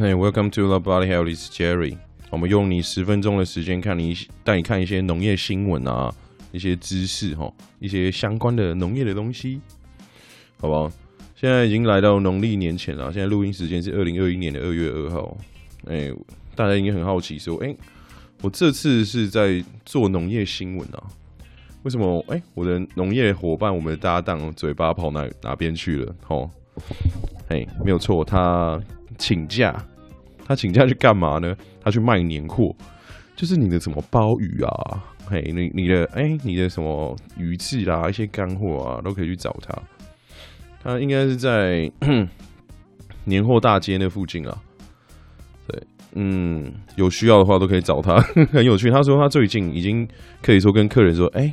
Hey, welcome to the Body Health. It's Jerry. 我们用你十分钟的时间，看你带你看一些农业新闻啊，一些知识哈，一些相关的农业的东西，好不好？现在已经来到农历年前了，现在录音时间是二零二一年的二月二号。哎，大家应该很好奇说，哎，我这次是在做农业新闻啊？为什么？哎，我的农业伙伴，我们的搭档，嘴巴跑哪哪边去了？吼，哎，没有错，他请假，他请假去干嘛呢？他去卖年货，就是你的什么鲍鱼啊，嘿，你你的哎，你的什么鱼翅啦，一些干货啊，都可以去找他。他应该是在 年货大街那附近啊。对，嗯，有需要的话都可以找他，很有趣。他说他最近已经可以说跟客人说，哎，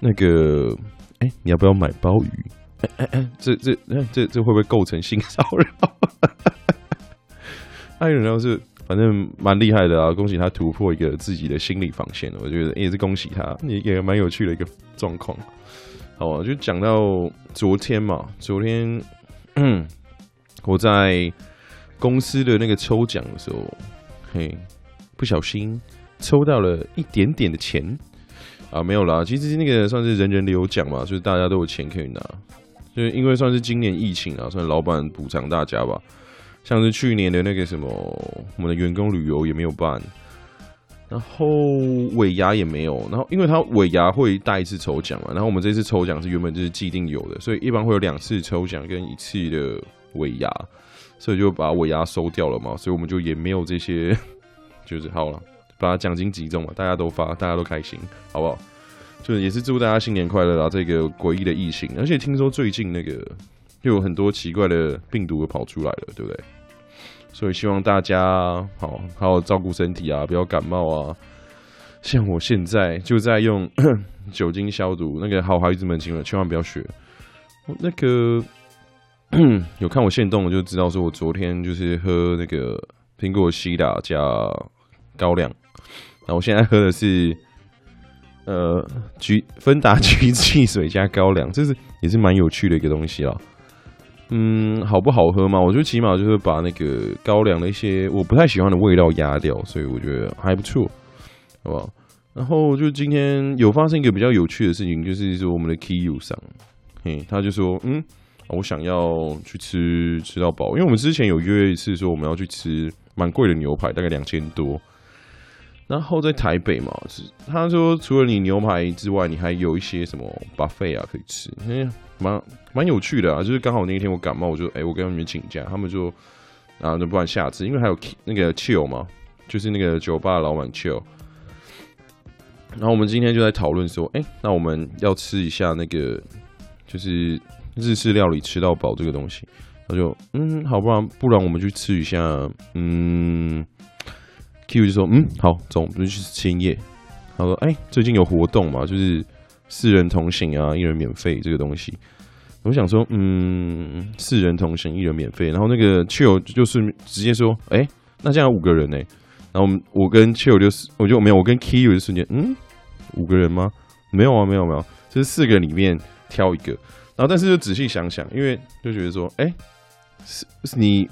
那个，哎，你要不要买鲍鱼？哎哎哎，这这这这这会不会构成性骚扰？他有人是。反正蛮厉害的啊！恭喜他突破一个自己的心理防线，我觉得也是恭喜他，也也蛮有趣的一个状况。好，就讲到昨天嘛，昨天我在公司的那个抽奖的时候，嘿，不小心抽到了一点点的钱啊，没有啦，其实那个算是人人都有奖嘛，就是大家都有钱可以拿，就是因为算是今年疫情啊，算是老板补偿大家吧。像是去年的那个什么，我们的员工旅游也没有办，然后尾牙也没有，然后因为他尾牙会带一次抽奖嘛，然后我们这次抽奖是原本就是既定有的，所以一般会有两次抽奖跟一次的尾牙，所以就把尾牙收掉了嘛，所以我们就也没有这些，就是好了，把奖金集中嘛，大家都发，大家都开心，好不好？就是也是祝大家新年快乐啊！这个诡异的疫情，而且听说最近那个又有很多奇怪的病毒跑出来了，对不对？所以希望大家好好照顾身体啊，不要感冒啊。像我现在就在用 酒精消毒，那个好孩子们，请千万不要学。那个 有看我现动，我就知道说我昨天就是喝那个苹果西打加高粱，那我现在喝的是呃橘芬达橘 汽水加高粱，这是也是蛮有趣的一个东西啊。嗯，好不好喝嘛？我觉得起码就是把那个高粱的一些我不太喜欢的味道压掉，所以我觉得还不错，好不好？然后就今天有发生一个比较有趣的事情，就是说我们的 Kiyu 上，嘿，他就说，嗯，我想要去吃吃到饱，因为我们之前有约一次说我们要去吃蛮贵的牛排，大概两千多。然后在台北嘛，是他说除了你牛排之外，你还有一些什么 buffet 啊可以吃，嘿。蛮蛮有趣的啊，就是刚好那一天我感冒，我就哎、欸，我跟他们请假，他们就啊，那不然下次，因为还有那个 chill 嘛，就是那个酒吧的老板 chill。然后我们今天就在讨论说，哎、欸，那我们要吃一下那个就是日式料理吃到饱这个东西，他就嗯，好，不然不然我们去吃一下，嗯，Q 就说嗯，好，走，我们就去吃千叶。他说，哎、最近有活动嘛，就是。四人同行啊，一人免费这个东西，我想说，嗯，四人同行，一人免费。然后那个 Chill 就是直接说，哎、欸，那这样五个人呢、然后我跟 Chill 就是，我就没有，我跟 K 就瞬间，嗯，五个人吗？没有啊，没有没有，就是四个里面挑一个。然后但是就仔细想想，因为就觉得说，哎、欸，是你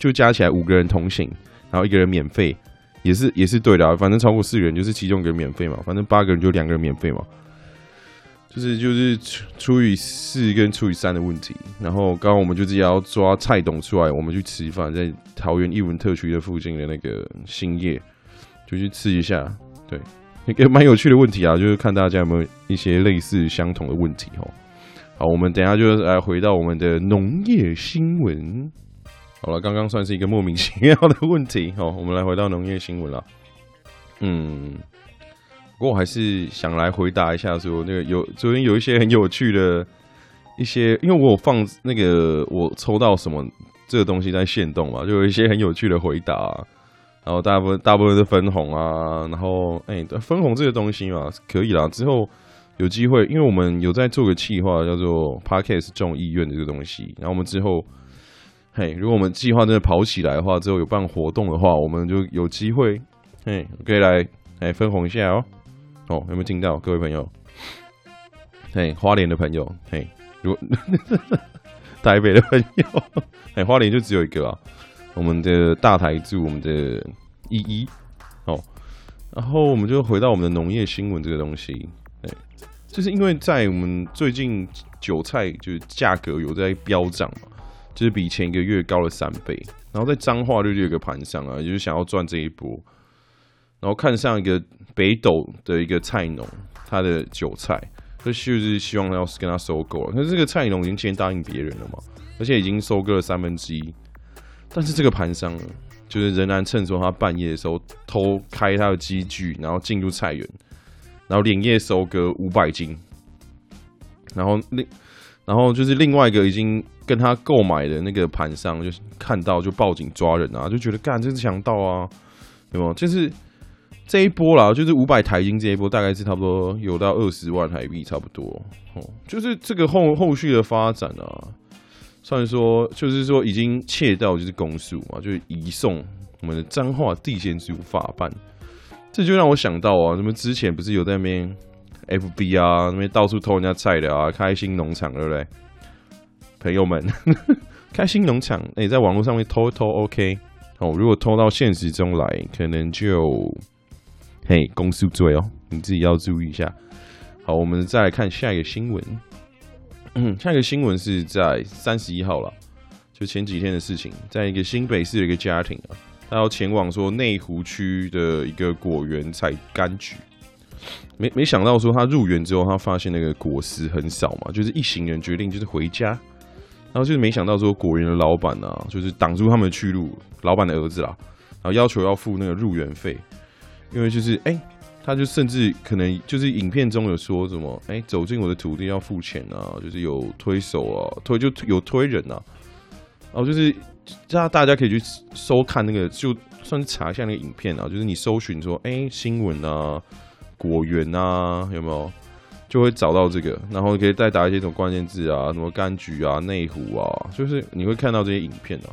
就加起来五个人同行，然后一个人免费，也是也是对的啊。反正超过四个人就是其中一个人免费嘛，反正八个人就两个人免费嘛。就是就是除以四跟除以三的问题，然后刚刚我们就是要抓蔡董出来，我们去吃饭，在桃园艺文特区的附近的那个兴业，就去吃一下。对，一个蛮有趣的问题啊，就是看大家有没有一些类似相同的问题哦。好，我们等下就来回到我们的农业新闻。好了，刚刚算是一个莫名其妙的问题。好，我们来回到农业新闻了。嗯。不过我还是想来回答一下，说那个有昨天有一些很有趣的一些，因为我有放那个我抽到什么这个东西在限动嘛，就有一些很有趣的回答，然后大部分大部分是分红啊，然后哎、欸、分红这个东西嘛可以啦，之后有机会，因为我们有在做个计划叫做 Podcast 众议院的这个东西，然后我们之后嘿，如果我们计划真的跑起来的话，之后有办活动的话，我们就有机会嘿可以来来分红一下哦。哦，有没有听到各位朋友？嘿，花莲的朋友，嘿，如果 台北的朋友，嘿，花莲就只有一个啊。我们的大台柱，我们的一一，哦，然后我们就回到我们的农业新闻这个东西，对，就是因为在我们最近韭菜就是价格有在飙涨嘛，就是比前一个月高了三倍，然后在彰化就有个盘商啊，就是想要赚这一波，然后看上一个北斗的一个菜农，他的韭菜，就是希望要跟他收购了，可是这个菜农已经先答应别人了嘛，而且已经收割了三分之一。但是这个盘商就是仍然趁着他半夜的时候偷开他的机具，然后进入菜园，然后连夜收割五百斤，然后另然后就是另外一个已经跟他购买的那个盘商，就是看到就报警抓人啊，就觉得干这是强盗啊，有没有？就是这一波啦，就是五百台金这一波，大概是差不多有到二十万台币差不多哦，就是这个后后续的发展啊。算说，就是说已经窃盗就是公诉嘛，就是移送我们的彰化地检署法办，这就让我想到啊，什么之前不是有在那边 FB 啊，那边到处偷人家菜的啊，开心农场对不对？朋友们，开心农场，哎、欸，在网络上面偷一偷 OK，哦，如果偷到现实中来，可能就嘿公诉罪哦，你自己要注意一下。好，我们再来看下一个新闻。嗯，下一个新闻是在三十一号了，就前几天的事情，在一个新北市的一个家庭啊，他要前往说内湖区的一个果园采柑橘，没没想到说他入园之后，他发现那个果实很少嘛，就是一行人决定就是回家，然后就是没想到说果园的老板啊，就是挡住他们的去路，老板的儿子啦，然后要求要付那个入园费，因为就是哎。他就甚至可能就是影片中有说什么，哎、走进我的土地要付钱啊，就是有推手啊，推就有推人啊，然后就是大大家可以去收看那个，就算是查一下那个影片啊，就是你搜寻说，哎、新闻啊，果园啊，有没有，就会找到这个，然后可以再打一些什么关键字啊，什么柑橘啊，内湖啊，就是你会看到这些影片啊。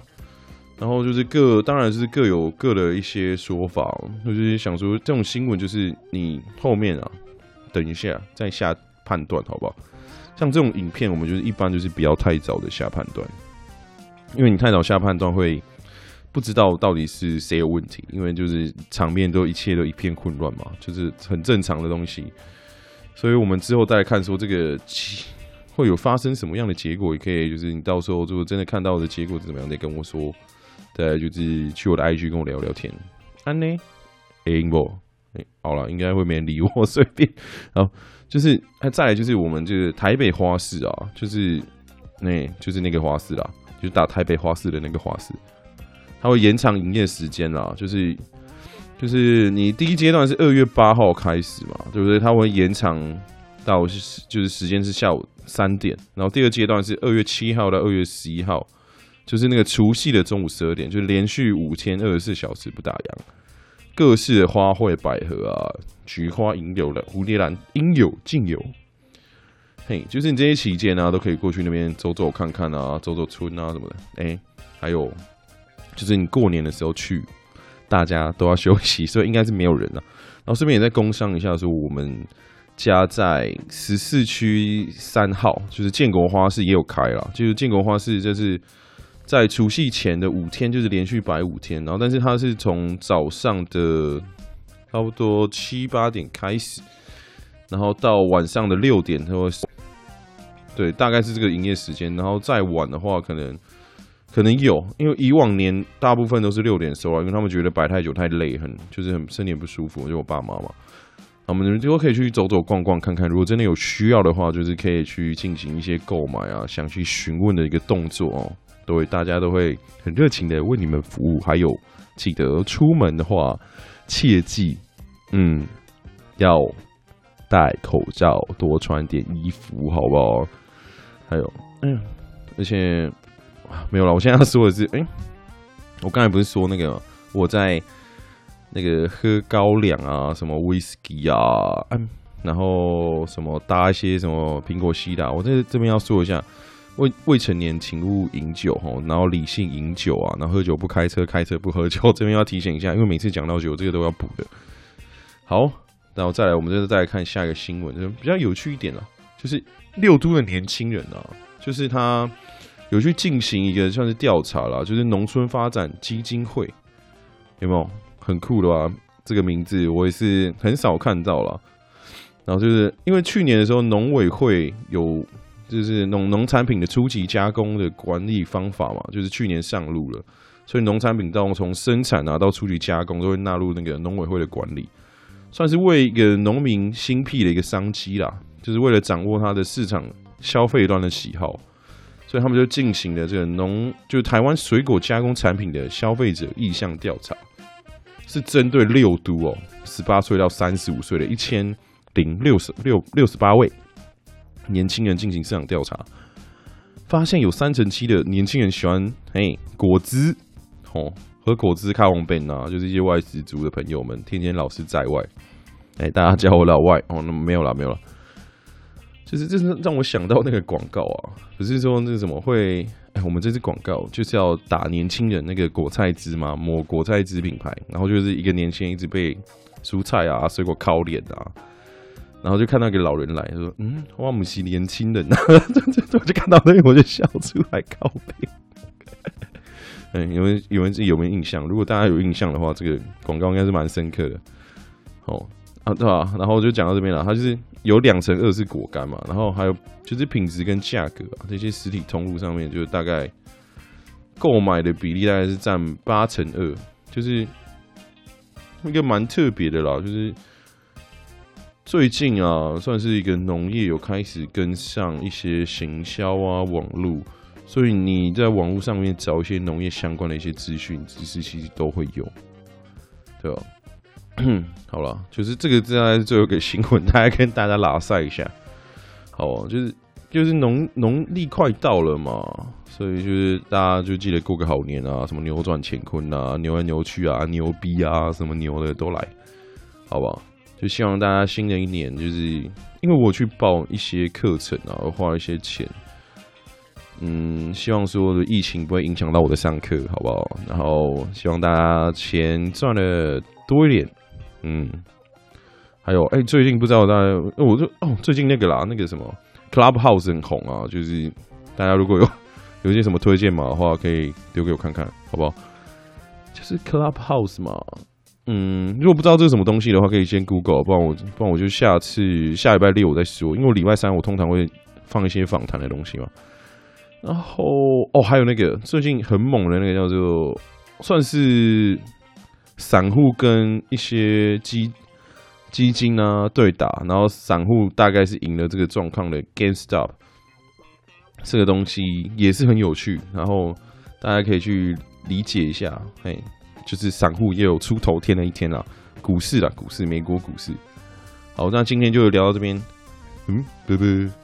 然后就是各，当然是各有各的一些说法，就是想说这种新闻就是你后面啊，等一下再下判断，好不好？像这种影片，我们就是一般就是不要太早的下判断，因为你太早下判断会不知道到底是谁有问题，因为就是场面都一切都一片混乱嘛，就是很正常的东西，所以我们之后再来看说这个会有发生什么样的结果，也可以就是你到时候如果真的看到的结果是怎么样，再跟我说。对，就是去我的 IG 跟我聊聊天。安呢？哎不，哎，好了，应该会没人理我，随便。然后就是，再来就是我们这个台北花市啊，就是那，就是那个花市啦，就是打台北花市的那个花市，它会延长营业时间啦，就是就是你第一阶段是二月八号开始嘛，对不对？它会延长到就是时间是下午三点，然后第二阶段是二月七号到二月十一号。就是那个除夕的中午十二点，就是连续五天二十四小时不打烊，各式的花卉、百合啊、菊花、银柳的蝴蝶兰应有尽有。嘿，就是你这些期间啊，都可以过去那边走走看看啊，走走村啊什么的。哎、还有就是你过年的时候去，大家都要休息，所以应该是没有人了、啊。然后顺便也在工商一下，说我们家在十四区三号，就是建国花市也有开了，就是建国花市就是。在除夕前的五天，就是连续摆五天，然后但是它是从早上的差不多七八点开始，然后到晚上的六点，它会对，大概是这个营业时间。然后再晚的话，可能可能有，因为以往年大部分都是六点收啊，因为他们觉得摆太久太累，很就是很身体不舒服。就我爸妈嘛，我们就可以去走走逛逛看看，如果真的有需要的话，就是可以去进行一些购买啊，想去询问的一个动作哦。对，大家都会很热情的为你们服务。还有，记得出门的话，切记，嗯，要戴口罩，多穿点衣服，好不好？还有，嗯，而且没有了。我现在要说的是，哎，我刚才不是说那个我在那个喝高粱啊，什么威士忌啊，嗯，然后什么搭一些什么苹果西打，我在这边要说一下。未未成年请勿饮酒吼，然后理性饮酒啊，然后喝酒不开车，开车不喝酒。这边要提醒一下，因为每次讲到酒，这个都要补的。好，然后再来，我们就是再来看下一个新闻，就比较有趣一点了，就是六都的年轻人啊，就是他有去进行一个算是调查啦，就是农村发展基金会，有没有很酷的吧？这个名字我也是很少看到了。然后就是因为去年的时候，农委会有就是农农产品的初级加工的管理方法嘛，就是去年上路了，所以农产品到从生产啊到初级加工都会纳入那个农委会的管理，算是为一个农民新辟的一个商机啦，就是为了掌握它的市场消费端的喜好，所以他们就进行了这个农就是台湾水果加工产品的消费者意向调查，是针对六都哦，十八岁到三十五岁的一千。零六十六六十八位年轻人进行市场调查，发现有三成七的年轻人喜欢嘿果汁哦，喝果汁卡王本啊，就是一些外食族的朋友们，天天老是在外，哎，大家叫我老外哦，那没有了没有了，就是这是让我想到那个广告啊，不是说那个怎么会哎，我们这支广告就是要打年轻人那个果菜汁嘛，某果菜汁品牌，然后就是一个年轻人一直被蔬菜啊水果烤脸啊。然后就看到一个老人来，说：“嗯，哇，姆西年轻人 呐！”我就看到那个，我就笑出来，靠背。嗯，有人有人自己有没有印象？如果大家有印象的话，这个广告应该是蛮深刻的。哦啊，对吧？然后就讲到这边了。它就是有两成二是果干嘛，然后还有就是品质跟价格啊，这些实体通路上面就大概购买的比例大概是占八成二，就是一个蛮特别的啦，就是。最近啊，算是一个农业有开始跟上一些行销啊、网络，所以你在网络上面找一些农业相关的一些资讯、知识，其实都会有，对吧？嗯 好了，就是这个，再来最后一个新闻，大家跟大家拉赛一下。好，就是就是农农历快到了嘛，所以就是大家就记得过个好年啊，什么扭转乾坤啊、扭来扭去啊、牛逼啊，什么牛的都来，好不好？就希望大家新的一年，就是因为我去报一些课程啊，我花一些钱，嗯，希望说的疫情不会影响到我的上课，好不好？然后希望大家钱赚的多一点，嗯，还有，哎、最近不知道大家，我就哦，最近那个啦，那个什么 Clubhouse 很红啊，就是大家如果有有一些什么推荐码的话，可以丢给我看看，好不好？就是 Clubhouse 嘛。嗯，如果不知道这是什么东西的话，可以先 Google，不然我不然我就下次下礼拜六我再说，因为我礼拜三我通常会放一些访谈的东西嘛。然后哦，还有那个最近很猛的那个叫做算是散户跟一些基基金啊对打，然后散户大概是赢了这个状况的 GameStop，这个东西也是很有趣，然后大家可以去理解一下，嘿。就是散户也有出头天的一天啊，股市啊，股市，美国股市。好，那今天就聊到这边，嗯，拜拜。